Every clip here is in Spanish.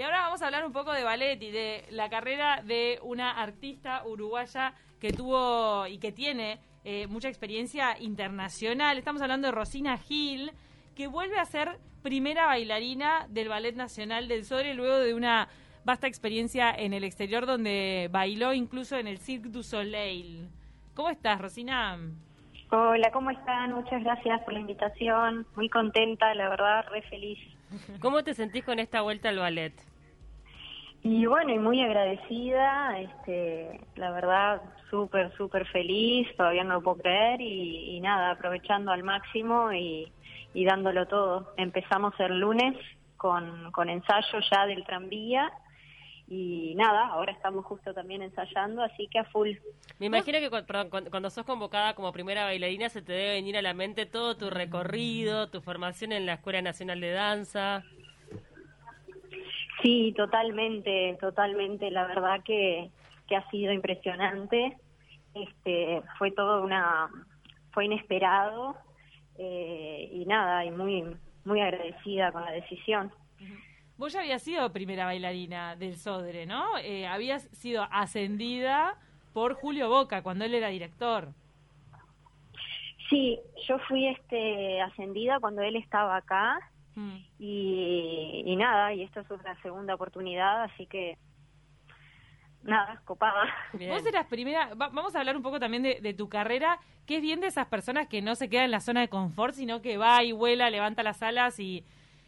Y ahora vamos a hablar un poco de ballet y de la carrera de una artista uruguaya que tuvo y que tiene eh, mucha experiencia internacional. Estamos hablando de Rosina Gil, que vuelve a ser primera bailarina del Ballet Nacional del Sodre luego de una vasta experiencia en el exterior donde bailó incluso en el Cirque du Soleil. ¿Cómo estás, Rosina? Hola, ¿cómo están? Muchas gracias por la invitación. Muy contenta, la verdad, re feliz. ¿Cómo te sentís con esta vuelta al ballet? Y bueno, y muy agradecida, este, la verdad, súper, súper feliz, todavía no lo puedo creer y, nada, aprovechando al máximo y, y, dándolo todo. Empezamos el lunes con, con ensayo ya del tranvía y nada, ahora estamos justo también ensayando, así que a full. Me imagino que cuando, sos convocada como primera bailarina se te debe venir a la mente todo tu recorrido, tu formación en la Escuela Nacional de Danza. Sí, totalmente, totalmente. La verdad que, que ha sido impresionante. Este, fue todo una, fue inesperado eh, y nada, y muy, muy agradecida con la decisión. Vos ya habías sido primera bailarina del Sodre, ¿no? Eh, habías sido ascendida por Julio Boca cuando él era director. Sí, yo fui este ascendida cuando él estaba acá Mm. Y, nada, y esta es una segunda oportunidad, así que nada, copada. Vos eras primera, vamos a hablar un poco también de, tu carrera, que es bien de esas personas que no se quedan en la zona de confort, sino que va y vuela, levanta las alas y,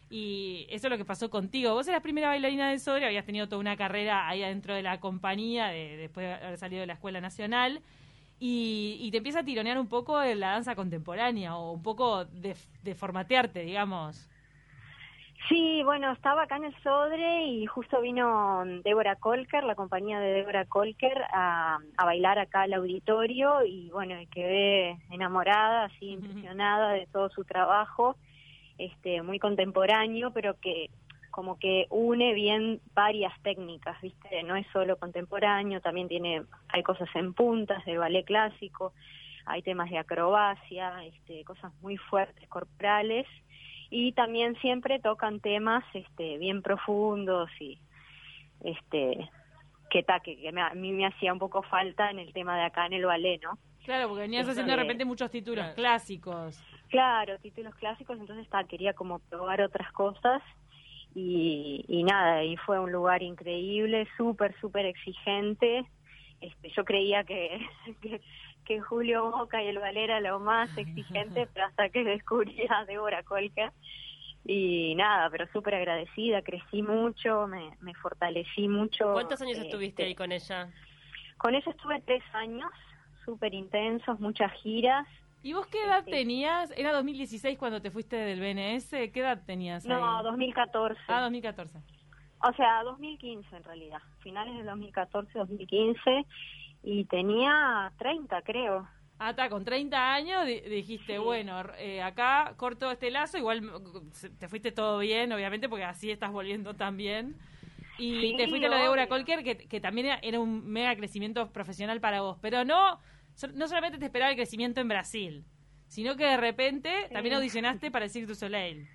y eso es lo que pasó contigo. Vos eras primera bailarina de Soria, habías tenido toda una carrera ahí adentro de la compañía, de, después de haber salido de la Escuela Nacional. Y, te empieza a tironear un poco en la danza contemporánea o un poco de, de formatearte, digamos. Sí, bueno, estaba acá en el Sodre y justo vino Débora Colker, la compañía de Débora Colker, a, bailar acá al auditorio y bueno, quedé enamorada, así impresionada de todo su trabajo, este, muy contemporáneo, pero que como que une bien varias técnicas, ¿viste? No es solo contemporáneo, también tiene, hay cosas en puntas de ballet clásico, hay temas de acrobacia, este, cosas muy fuertes corporales y también siempre tocan temas este bien profundos y este que, ta, que, a mí me hacía un poco falta en el tema de acá en el ballet, ¿no? Claro, porque venías haciendo de repente muchos títulos clásicos. Claro, títulos clásicos, entonces ta, quería como probar otras cosas y, y nada, y fue un lugar increíble, súper, súper exigente. Este, yo creía que, que, que Julio Boca y el Valera lo más exigente, pero hasta que descubrí a Débora Colca. Y nada, pero súper agradecida, crecí mucho, me, me fortalecí mucho. ¿Cuántos años estuviste ahí con ella? Con ella estuve tres años, súper intensos, muchas giras. ¿Y vos qué edad este, tenías? ¿Era 2016 cuando te fuiste del BNS? ¿Qué edad tenías? No, 2014. Ah, 2014. O sea, 2015 en realidad, finales de 2014, 2015 y tenía 30, creo. Ah, está, con 30 años dijiste, bueno, eh, acá corto este lazo, igual te fuiste todo bien, obviamente, porque así estás volviendo también. Y te fuiste a lo de Eura Colker, que, que también era un mega crecimiento profesional para vos. Pero no, no solamente te esperaba el crecimiento en Brasil, sino que de repente también audicionaste para el Cirque du Soleil.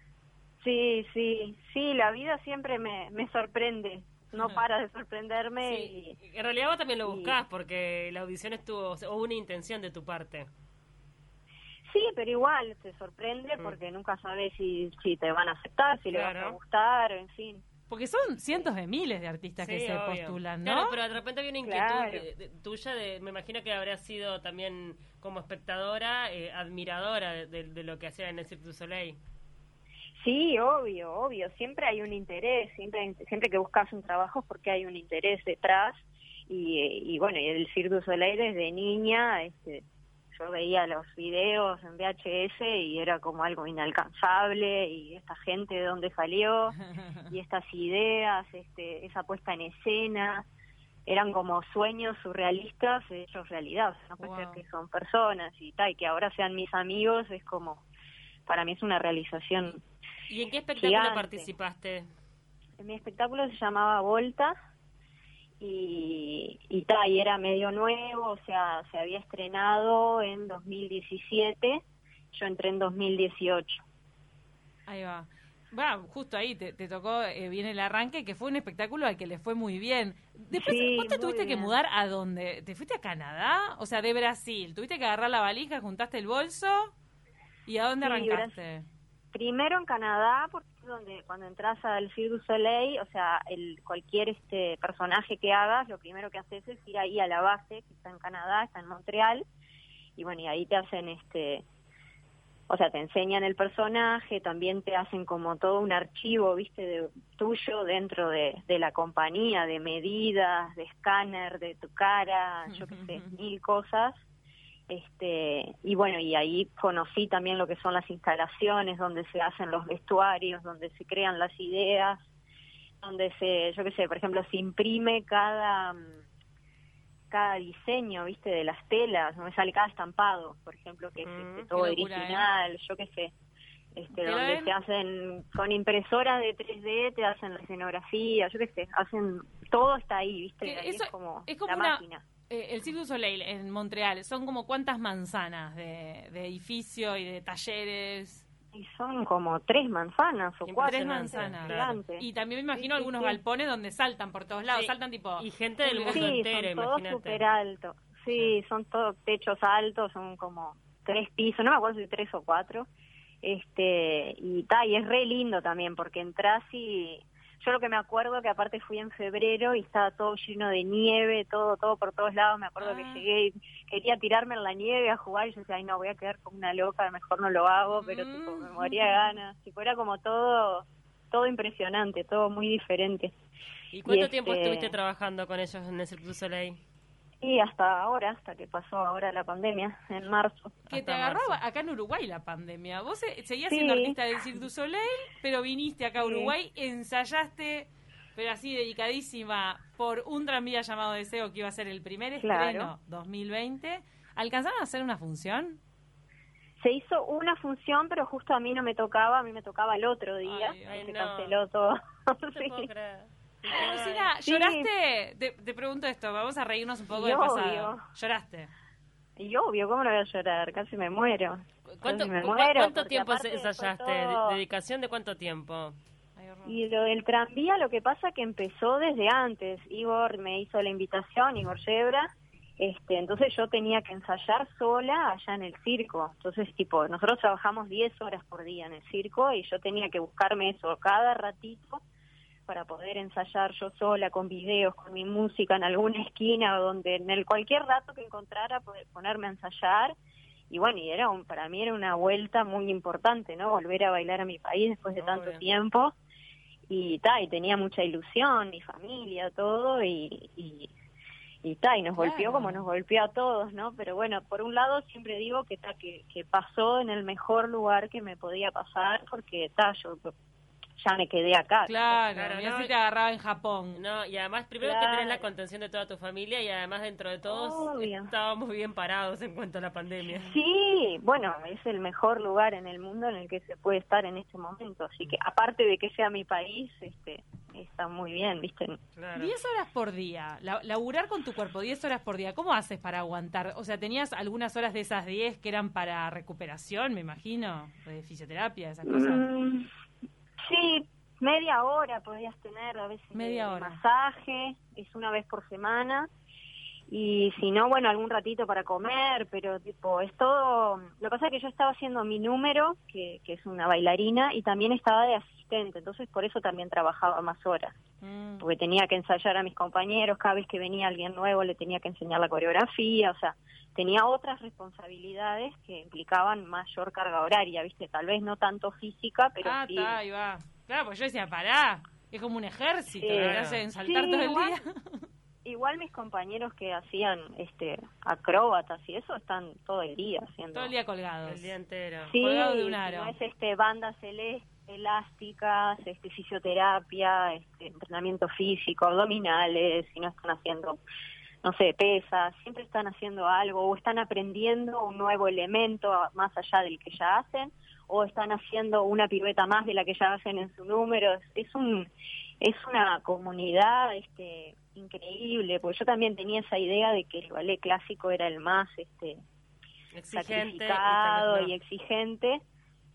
Sí, sí, sí, la vida siempre me, me sorprende no para de sorprenderme. Y, en realidad vos también lo buscás porque la audición estuvo, o una intención de tu parte. Sí, pero igual te sorprende mm. porque nunca sabes si, si te van a aceptar, si le van a gustar, en fin. Porque son cientos de miles de artistas que se postulan, ¿no? Claro, pero de repente había una inquietud tuya, de, me imagino que habría sido también como espectadora, eh, admiradora de, de, lo que hacía en el Cirque du Soleil. Sí, obvio, obvio. Siempre hay un interés, siempre, siempre que buscas un trabajo es porque hay un interés detrás. Y, y bueno, y el Cirque du Soleil desde niña, este, yo veía los videos en VHS y era como algo inalcanzable. Y esta gente de dónde salió y estas ideas, este, esa puesta en escena, eran como sueños surrealistas hechos realidad, no puede ser que son personas y tal, y que ahora sean mis amigos es como, para mí es una realización ¿Y en qué espectáculo participaste? Mi espectáculo se llamaba Volta y, y, y era medio nuevo, o sea, se había estrenado en 2017, yo entré en 2018. Ahí va. Va, justo ahí te, tocó eh, bien el arranque, que fue un espectáculo al que le fue muy bien. Después, ¿vos te tuviste que mudar a dónde? ¿Te fuiste a Canadá? O sea, de Brasil. ¿Tuviste que agarrar la valija, juntaste el bolso? ¿Y a dónde arrancaste? Primero en Canadá, porque donde cuando entras al Cirque du Soleil, o sea, el, cualquier este personaje que hagas, lo primero que haces es ir ahí a la base, que está en Canadá, está en Montreal, y bueno, y ahí te hacen este o sea, te enseñan el personaje, también te hacen como todo un archivo, viste, de, tuyo dentro de, de la compañía, de medidas, de escáner, de tu cara, yo qué sé, mil cosas. Este, y bueno, y ahí conocí también lo que son las instalaciones, donde se hacen los vestuarios, donde se crean las ideas, donde se, yo qué sé, por ejemplo, se imprime cada cada diseño, viste, de las telas, no me sale cada estampado, por ejemplo, que es este, todo ¿eh? original, yo qué sé, este, donde se hacen con impresoras de 3D, te hacen la escenografía, yo qué sé, hacen, todo está ahí, viste, es como, la máquina. Eh, el Cirque du Soleil en Montreal, ¿son como cuántas manzanas de, de edificio y de talleres? Y son como tres manzanas o cuatro. Tres manzanas. Y también me imagino algunos galpones donde saltan por todos lados, saltan tipo... Y gente del mundo sí, son todos súper altos. Sí, son todos techos altos, son como tres pisos, no me acuerdo si tres o cuatro. Este, y, ta, y es re lindo también porque entras y yo lo que me acuerdo que aparte fui en febrero y estaba todo lleno de nieve, todo, todo por todos lados. Me acuerdo que ah. llegué y quería tirarme en la nieve a jugar y yo decía, ay no, voy a quedar como una loca, mejor no lo hago, pero tipo, me moría de mm. ganas. Tipo, era como todo, todo impresionante, todo muy diferente. ¿Y cuánto tiempo este estuviste trabajando con ellos en el Cirque Soleil? Y hasta ahora, hasta que pasó ahora la pandemia, en marzo. Que te agarró acá en Uruguay la pandemia. Vos seguías siendo artista del Cirque du Soleil, pero viniste acá a Uruguay, ensayaste, pero así dedicadísima, por un tranvía llamado Deseo, que iba a ser el primer estreno 2020. ¿Alcanzaron a hacer una función? Se hizo una función, pero justo a mí no me tocaba, a mí me tocaba el otro día, se canceló todo. sí. ¿Lloraste? Te, pregunto esto, vamos a reírnos un poco del pasado. ¿Lloraste? Y obvio, ¿cómo no voy a llorar? Casi me muero. ¿Cuánto, me muero ¿cuánto tiempo ensayaste? ¿Dedicación de cuánto tiempo? Y lo del tranvía, lo que pasa que empezó desde antes. Igor me hizo la invitación, Igor Yebra, este, entonces yo tenía que ensayar sola allá en el circo. Entonces, tipo, nosotros trabajamos 10 horas por día en el circo y yo tenía que buscarme eso cada ratito para poder ensayar yo sola con videos, con mi música en alguna esquina donde en el cualquier rato que encontrara poder ponerme a ensayar y bueno, y era un, para mí era una vuelta muy importante, ¿no? Volver a bailar a mi país después de tanto tiempo y ta, y tenía mucha ilusión, mi familia, todo y, y y ta, y nos golpeó como nos golpeó a todos, ¿no? Pero bueno, por un lado siempre digo que ta, que, que pasó en el mejor lugar que me podía pasar, porque ta, yo ya me quedé acá. Claro, claro no, te agarraba en Japón. No, y además primero que tenés la contención de toda tu familia y además dentro de todos estábamos bien parados en cuanto a la pandemia. Sí, bueno, es el mejor lugar en el mundo en el que se puede estar en este momento, así que aparte de que sea mi país, este está muy bien, ¿viste? Claro. 10 horas por día, laburar con tu cuerpo 10 horas por día, ¿cómo haces para aguantar? O sea, ¿tenías algunas horas de esas 10 que eran para recuperación, me imagino? De fisioterapia, esas cosas. Mm, Sí, media hora podías tener, a veces media hora. masaje, es una vez por semana. Y si no, bueno, algún ratito para comer, pero tipo, es todo... Lo que pasa es que yo estaba haciendo mi número, que, que es una bailarina, y también estaba de asistente, entonces por eso también trabajaba más horas. Mm. Porque tenía que ensayar a mis compañeros, cada vez que venía alguien nuevo le tenía que enseñar la coreografía, o sea, tenía otras responsabilidades que implicaban mayor carga horaria, ¿viste? Tal vez no tanto física, pero ah, sí. ahí va. Claro, pues yo decía, pará, es como un ejército, sí. que hacen saltar todo el día. Igual mis compañeros que hacían este acróbatas y eso están todo el día haciendo. Todo el día colgados. El día entero. Sí, de un aro. No es este banda celeste, elásticas, este fisioterapia, este entrenamiento físico, abdominales, si no están haciendo no sé, pesas, siempre están haciendo algo o están aprendiendo un nuevo elemento más allá del que ya hacen o están haciendo una pirueta más de la que ya hacen en su número. Es un es una comunidad este increíble, porque yo también tenía esa idea de que el ballet clásico era el más este exigente y, exigente,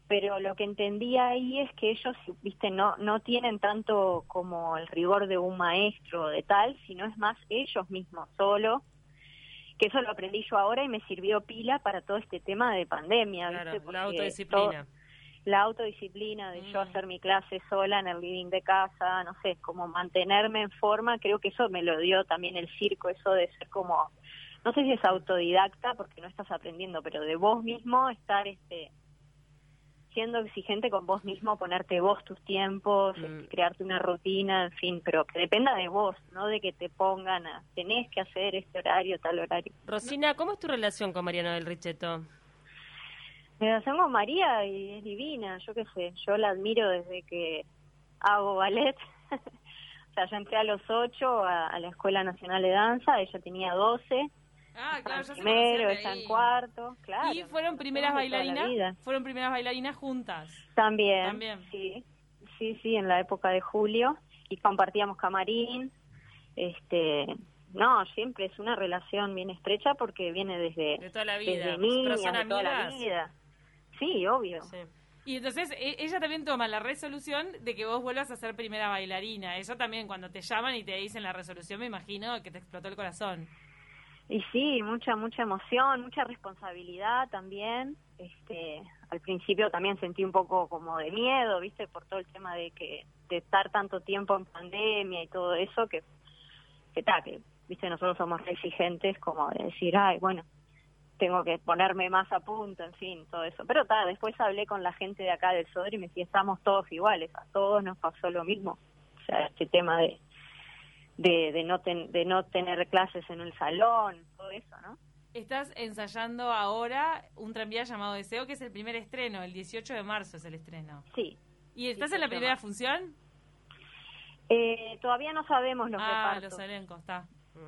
pero lo que entendía ahí es que ellos, viste, no, no tienen tanto como el rigor de un maestro de tal, sino es más ellos mismos solo, que eso lo aprendí yo ahora y me sirvió pila para todo este tema de pandemia. Claro, la autodisciplina. La autodisciplina de yo mm. hacer mi clase sola en el living de casa, no sé, como mantenerme en forma, creo que eso me lo dio también el circo, eso de ser como, no sé si es autodidacta porque no estás aprendiendo, pero de vos mismo estar este siendo exigente con vos mismo, ponerte vos tus tiempos, mm. este, crearte una rutina, en fin, pero que dependa de vos, no de que te pongan a, tenés que hacer este horario, tal horario. Rosina, ¿cómo es tu relación con Mariana del Richeto? Relación con María y es divina, yo qué sé, yo la admiro desde que hago ballet. o sea, yo entré a los ocho a, a la Escuela Nacional de Danza, ella tenía doce Ah, claro, primero, está en cuarto, claro. Y fueron primeras bailarinas, fueron primeras bailarinas juntas. También, También, sí, sí, sí, en la época de julio y compartíamos camarín, este, no, siempre es una relación bien estrecha porque viene desde de toda la vida, desde niña, de toda la vida. Sí, obvio. Sí. Y entonces e, ella también toma la resolución de que vos vuelvas a ser primera bailarina. Eso también cuando te llaman y te dicen la resolución, me imagino que te explotó el corazón. Y sí, mucha, mucha emoción, mucha responsabilidad también. Este, al principio también sentí un poco como de miedo, viste, por todo el tema de que de estar tanto tiempo en pandemia y todo eso, que que tal, que viste nosotros somos exigentes como de decir, ay, bueno, tengo que ponerme más a punto, en fin, todo eso. Pero tal, después hablé con la gente de acá del Sodre y me decía, estamos todos iguales, a todos nos pasó lo mismo. O sea, este tema de de, de, no de no tener clases en el salón, todo eso, ¿no? Estás ensayando ahora un tranvía llamado Deseo, que es el primer estreno, el 18 de marzo es el estreno. Sí. ¿Y estás en la primera función? Eh, todavía no sabemos los ah, los elencos, está.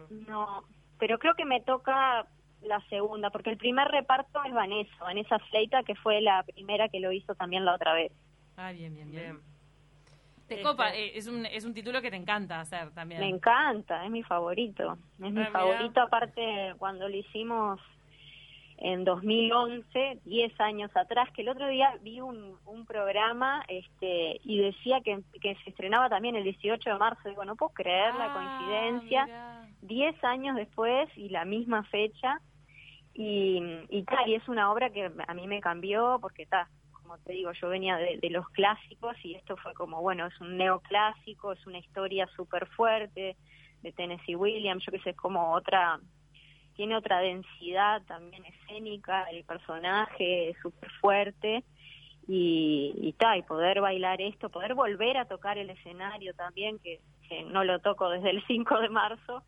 No, pero creo que me toca la segunda, porque el primer reparto es Vanessa, Vanessa Fleita, que fue la primera que lo hizo también la otra vez. Ah, bien, bien, bien. Te copa, este, eh, es, un, es un título que te encanta hacer también. Me encanta, es mi favorito. Es mi ah, favorito, aparte cuando lo hicimos en 2011, 10 años atrás, que el otro día vi un, un programa este y decía que, que se estrenaba también el 18 de marzo. Digo, no puedo creer la ah, coincidencia. 10 años después y la misma fecha. Y, y, y es una obra que a mí me cambió porque está como te digo, yo venía de, los clásicos y esto fue como, bueno, es un neoclásico, es una historia súper fuerte de Tennessee Williams, yo que sé, es como otra, tiene otra densidad también escénica, el personaje es súper fuerte y, y, ta, y poder bailar esto, poder volver a tocar el escenario también, que, no lo toco desde el 5 de marzo,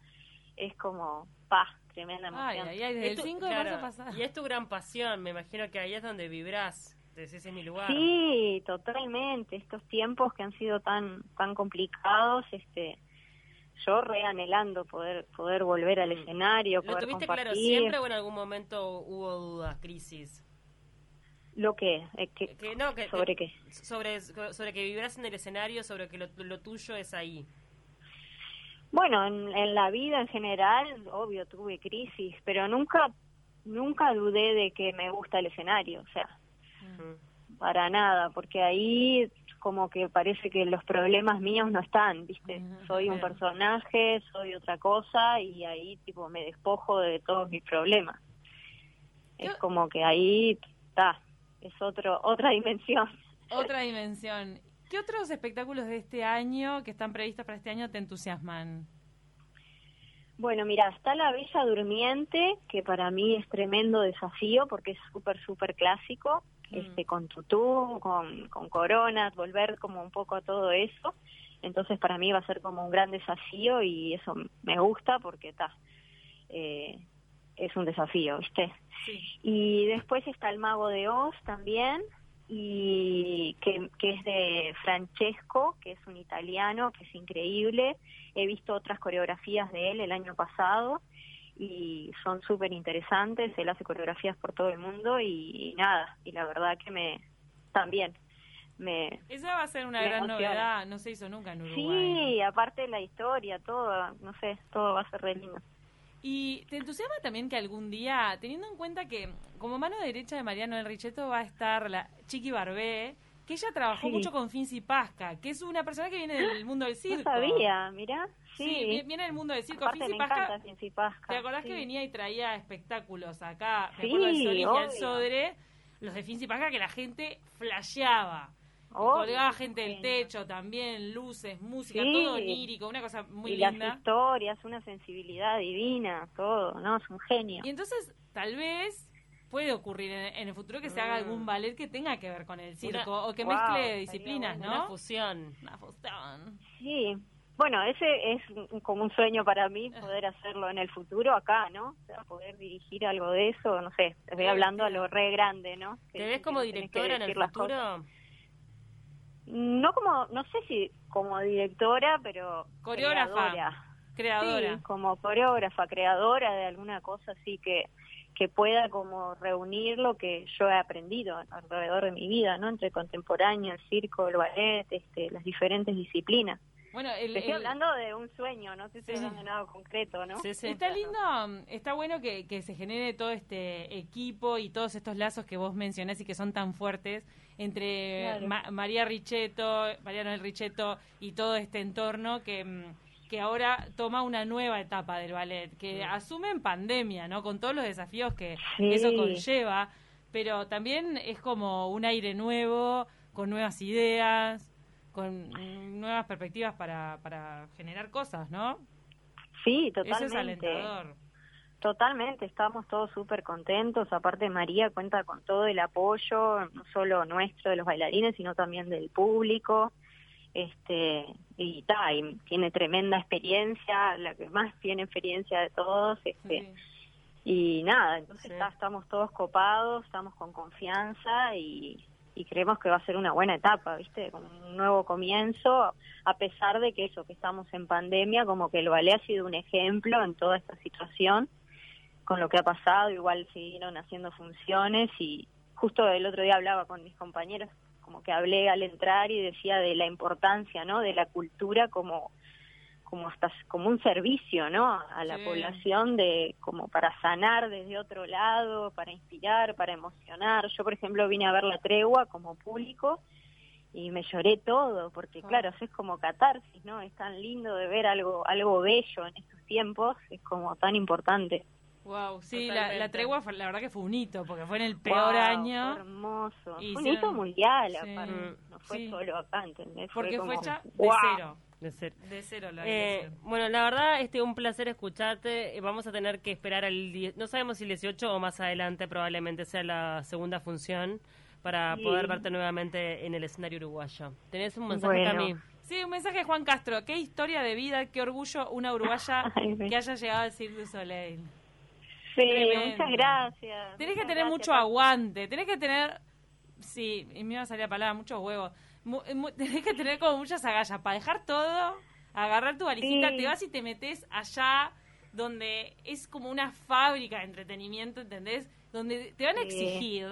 es como, pa, tremenda emoción. Ay, desde el 5 de marzo pasado. Y es tu gran pasión, me imagino que ahí es donde vibras ese es mi lugar. Sí, totalmente. Estos tiempos que han sido tan tan complicados, este yo reanhelando poder poder volver al mm. escenario, ¿Lo tuviste claro siempre o en algún momento hubo dudas, crisis? ¿Lo que? Eh, que, no, que, ¿Sobre qué? Sobre, sobre que vivieras en el escenario, sobre que lo, tuyo es ahí. Bueno, en, en, la vida en general, obvio, tuve crisis, pero nunca nunca dudé de que me gusta el escenario, o sea, para nada, porque ahí como que parece que los problemas míos no están, ¿viste? Soy un personaje, soy otra cosa y ahí tipo me despojo de todos mis problemas. Es como que ahí está, es otro otra dimensión. Otra dimensión. ¿Qué otros espectáculos de este año que están previstos para este año te entusiasman? Bueno, mira, está La Bella Durmiente, que para mí es tremendo desafío porque es súper, súper clásico. Mm. este, con tutú, con, con coronas, volver como un poco a todo eso. Entonces para mí va a ser como un gran desafío y eso me gusta porque está, eh, es un desafío, ¿viste? Y después está el Mago de Oz también, y que, que es de Francesco, que es un italiano, que es increíble. He visto otras coreografías de él el año pasado y son súper interesantes, él hace coreografías por todo el mundo y, nada, y la verdad que me también me Esa va a ser una gran novedad, no se hizo nunca en Uruguay. Sí, aparte de la historia, todo, no sé, todo va a ser re lindo. Y te entusiasma también que algún día, teniendo en cuenta que como mano derecha de Mariano del Richetto va a estar la Chiqui Barbé, que ella trabajó mucho con Finzi Pasca, que es una persona que viene del mundo del circo. No sabía, mira. Sí, viene del mundo del circo. Aparte me Pasca, Pasca. ¿Te acordás que venía y traía espectáculos acá? Me acuerdo del Sol y el Sodre, los de Finzi Pasca, que la gente flasheaba. Colgaba gente del techo también, luces, música, todo onírico, una cosa muy y linda. las historias, una sensibilidad divina, todo, ¿no? Es un genio. Y entonces, tal vez puede ocurrir en, el futuro que se haga algún mm. ballet que tenga que ver con el circo o que mezcle disciplinas, ¿no? Una fusión. Una fusión. Sí. Bueno, ese es como un sueño para mí poder hacerlo en el futuro acá, ¿no? O sea, poder dirigir algo de eso, no sé, estoy hablando a lo re grande, ¿no? ¿Te ves como directora en el futuro? No como, no sé si como directora, pero coreógrafa, creadora, Sí, como coreógrafa, creadora de alguna cosa así que que pueda como reunir lo que yo he aprendido alrededor de mi vida, ¿no? Entre contemporáneo, el circo, el ballet, este, las diferentes disciplinas. Bueno, estoy hablando de un sueño, no sé si es nada concreto, ¿no? Sí, sí. Está lindo, está bueno que, que se genere todo este equipo y todos estos lazos que vos mencionás y que son tan fuertes entre María Richetto, Mariano del Richetto y todo este entorno que, mm, que ahora toma una nueva etapa del ballet, que asume en pandemia, ¿no? Con todos los desafíos que eso conlleva, pero también es como un aire nuevo, con nuevas ideas, con nuevas perspectivas para, para generar cosas, ¿no? Sí, totalmente. Eso es alentador. Totalmente, estamos todos súper contentos. Aparte, María cuenta con todo el apoyo, no solo nuestro de los bailarines, sino también del público. Este, y, y tiene tremenda experiencia, la que más tiene experiencia de todos. Este, Y nada, entonces estamos todos copados, estamos con confianza y, y creemos que va a ser una buena etapa, ¿viste? Como un nuevo comienzo, a pesar de que eso, que estamos en pandemia, como que el ballet ha sido un ejemplo en toda esta situación con lo que ha pasado, igual siguieron haciendo funciones y justo el otro día hablaba con mis compañeros, como que hablé al entrar y decía de la importancia, ¿no? De la cultura como como hasta como un servicio, ¿no? A la población de como para sanar desde otro lado, para inspirar, para emocionar. Yo, por ejemplo, vine a ver la tregua como público y me lloré todo, porque ah. claro, es como catarsis, ¿no? Es tan lindo de ver algo algo bello en estos tiempos, es como tan importante. Wow, sí, la, tregua la verdad que fue un hito, porque fue en el peor año. hermoso. un hito mundial, aparte. No fue solo acá, ¿entendés? Porque fue, hecha de cero. De cero. De cero la eh, Bueno, la verdad, este un placer escucharte. Eh, vamos a tener que esperar al... No sabemos si el 18 o más adelante probablemente sea la segunda función para poder verte nuevamente en el escenario uruguayo. ¿Tenés un mensaje para mí? Sí, un mensaje de Juan Castro. Qué historia de vida, qué orgullo una uruguaya que haya llegado al Cirque du Soleil. Sí, muchas gracias. Tenés que tener mucho aguante, tenés que tener, sí, y me iba a salir la palabra, muchos huevos. tenés que tener como muchas agallas para dejar todo, agarrar tu valijita, te vas y te metes allá donde es como una fábrica de entretenimiento, ¿entendés? Donde te van a exigir,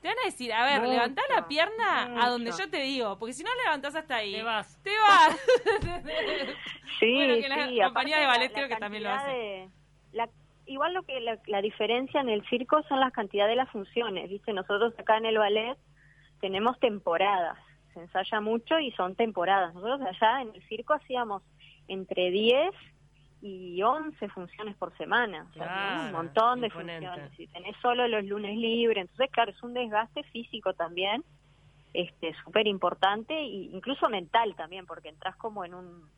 te van a decir, a ver, levantá la pierna a donde yo te digo, porque si no levantás hasta ahí, te vas. Te vas. sí, bueno, que la compañía de ballet creo que también lo hace igual lo que la, diferencia en el circo son las cantidades de las funciones, ¿viste? Nosotros acá en el ballet tenemos temporadas, se ensaya mucho y son temporadas. Nosotros allá en el circo hacíamos entre 10 y 11 funciones por semana, un montón de funciones. Y tenés solo los lunes libres, entonces claro, es un desgaste físico también, este súper importante e incluso mental también, porque entras como en un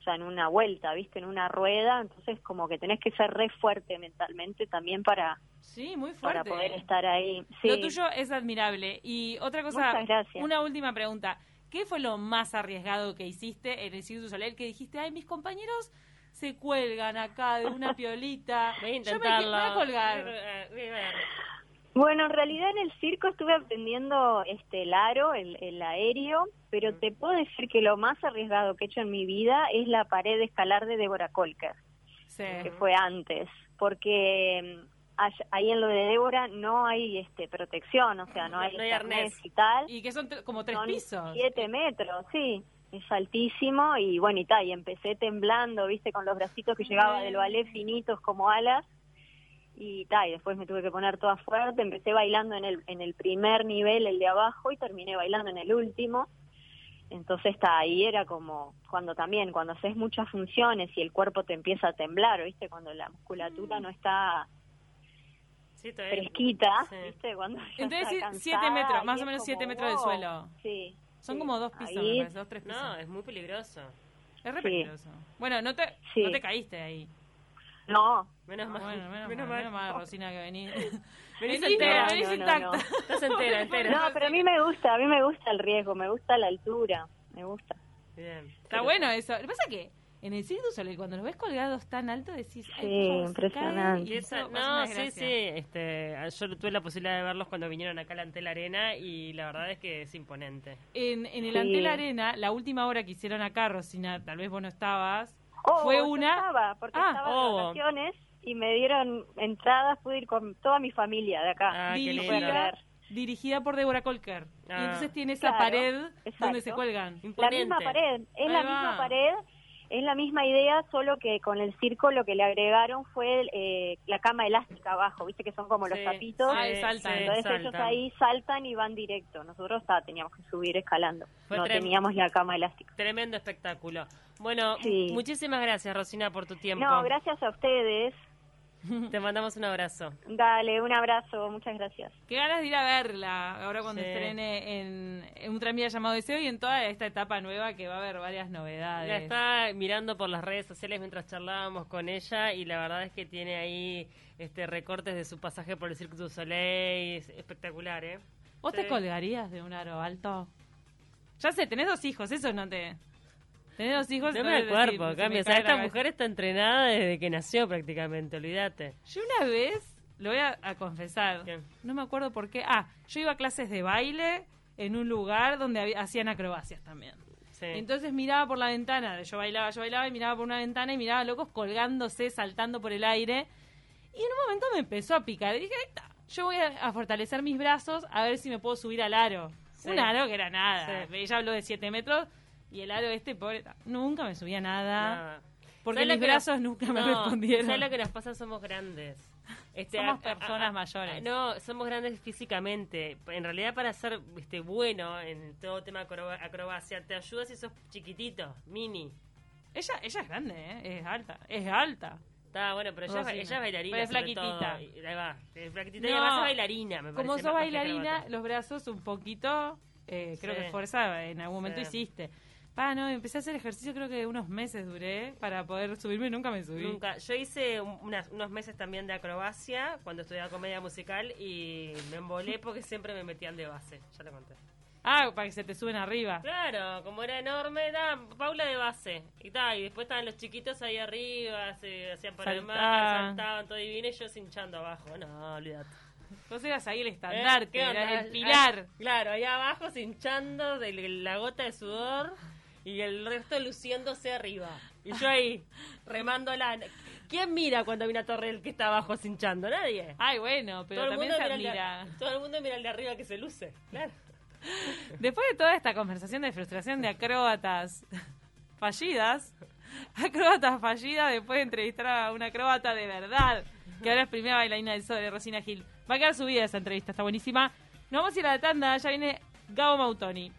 o sea, en una vuelta, ¿viste? En una rueda, entonces como que tenés que ser re fuerte mentalmente también para, sí, muy fuerte. para poder estar ahí. Sí. Lo tuyo es admirable. Y otra cosa, una última pregunta. ¿Qué fue lo más arriesgado que hiciste en el Cirque du Soleil que dijiste, ay, mis compañeros se cuelgan acá de una piolita? voy a intentarlo. Yo me voy a colgar. Bueno, en realidad en el circo estuve aprendiendo este el aro, el, el aéreo, pero te puedo decir que lo más arriesgado que he hecho en mi vida es la pared de escalar de Débora Colker, que fue antes, porque mm, ahí en lo de Débora no hay este protección, o sea, no hay, arnés y tal. Y que son como tres son pisos. Siete metros, sí. es altísimo y bueno, y tal, y empecé temblando, viste, con los bracitos que llegaba del ballet finitos como alas y tal, y después me tuve que poner toda fuerte, empecé bailando en el, en el primer nivel, el de abajo, y terminé bailando en el último. Entonces está ahí era como cuando también cuando haces muchas funciones y el cuerpo te empieza a temblar, ¿viste? Cuando la musculatura no está fresquita, ¿viste? Cuando Entonces 7 metros, más o menos 7 metros del suelo. Sí. Son como dos pisos, dos, tres pisos. No, es muy peligroso. Es re peligroso. Bueno, no te, no te caíste ahí. No. Menos mal. Bueno, menos, menos mal, menos mal, Rosina, que venís. venís entera, venís no, intacta. Estás entera, entera. No, pero a mí me gusta, a mí me gusta el riesgo, me gusta la altura, me gusta. Bien. Está bueno eso. Lo que pasa es que en el Cirque du Soleil, cuando los ves colgados tan alto, decís... Sí, impresionante. Y esa, no, sí, sí. Este, yo tuve la posibilidad de verlos cuando vinieron acá a la Antel Arena y la verdad es que es imponente. En, en el Antel Arena, la última obra que hicieron acá, Rosina, tal vez vos no estabas, oh, fue una... estaba, porque ah, estaba oh. de vacaciones y me dieron entradas, pude ir con toda mi familia de acá. Ah, dirigida, dirigida por Deborah Colker. Y ah. entonces tiene esa pared donde se cuelgan. La misma pared, es la misma pared es la misma idea, solo que con el circo lo que le agregaron fue eh, la cama elástica abajo, viste que son como los tapitos. Ah, saltan, Entonces ellos ahí saltan y van directo. Nosotros teníamos que subir escalando. no teníamos la cama elástica. Tremendo espectáculo. Bueno, muchísimas gracias, Rosina, por tu tiempo. No, gracias a ustedes. Te mandamos un abrazo. Dale, un abrazo, muchas gracias. Qué ganas de ir a verla ahora cuando estrene en, un tranvía llamado Deseo y en toda esta etapa nueva que va a haber varias novedades. La está mirando por las redes sociales mientras charlábamos con ella y la verdad es que tiene ahí este recortes de su pasaje por el Cirque du Soleil, espectacular, ¿eh? ¿Vos te colgarías de un aro alto? Ya sé, tenés dos hijos, eso no te... Tenés dos hijos. Cuerpo, cambia. esta mujer está entrenada desde que nació prácticamente, olvídate. Yo una vez, lo voy a, confesar, no me acuerdo por qué. Ah, yo iba a clases de baile en un lugar donde hacían acrobacias también. Entonces miraba por la ventana, yo bailaba, yo bailaba y miraba por una ventana y miraba locos colgándose, saltando por el aire. Y en un momento me empezó a picar. Y dije, ahí está, yo voy a, fortalecer mis brazos a ver si me puedo subir al aro. Un aro que era nada. Ella habló de 7 metros y el aro este, pobre, nunca me subía nada. Porque mis brazos nunca me respondieron. ¿Sabes lo que nos pasa? Somos grandes. Este, somos personas mayores. No, somos grandes físicamente. En realidad, para ser este, bueno en todo tema acrobacia, te ayuda si sos chiquitito, mini. Ella, ella es grande, ¿eh? es alta, es alta. Está bueno, pero ella, ella es bailarina. Pero es flaquitita. ahí va, es flaquitita y además es bailarina, me Como sos bailarina, los brazos un poquito, eh, creo que fuerza en algún momento hiciste. Ah, no, empecé a hacer ejercicio, creo que unos meses duré para poder subirme y nunca me subí. Nunca. Yo hice unos meses también de acrobacia cuando estudiaba comedia musical y me embolé porque siempre me metían de base, ya te conté. Ah, para que se te suben arriba. Claro, como era enorme, da, Paula de base. Y tal, y después estaban los chiquitos ahí arriba, se hacían para el mar, saltaban todo divino y yo hinchando abajo. No, olvídate. Vos eras ahí el estandarte, ¿Eh? el pilar. claro, ahí abajo hinchando de la gota de sudor y el resto luciéndose arriba. Y yo ahí, remando la... ¿Quién mira cuando hay una torre el que está abajo hinchando? Nadie. Ay, bueno, pero también se mira. todo el mundo mira el de arriba que se luce, claro. Después de toda esta conversación de frustración de acróbatas fallidas, acróbatas fallidas, después de entrevistar a una acróbata de verdad, que ahora es primera bailarina del sol de Rosina Gil. Va a quedar subida esa entrevista, está buenísima. Nos vamos a ir a la tanda, ya viene Gabo Mautoni.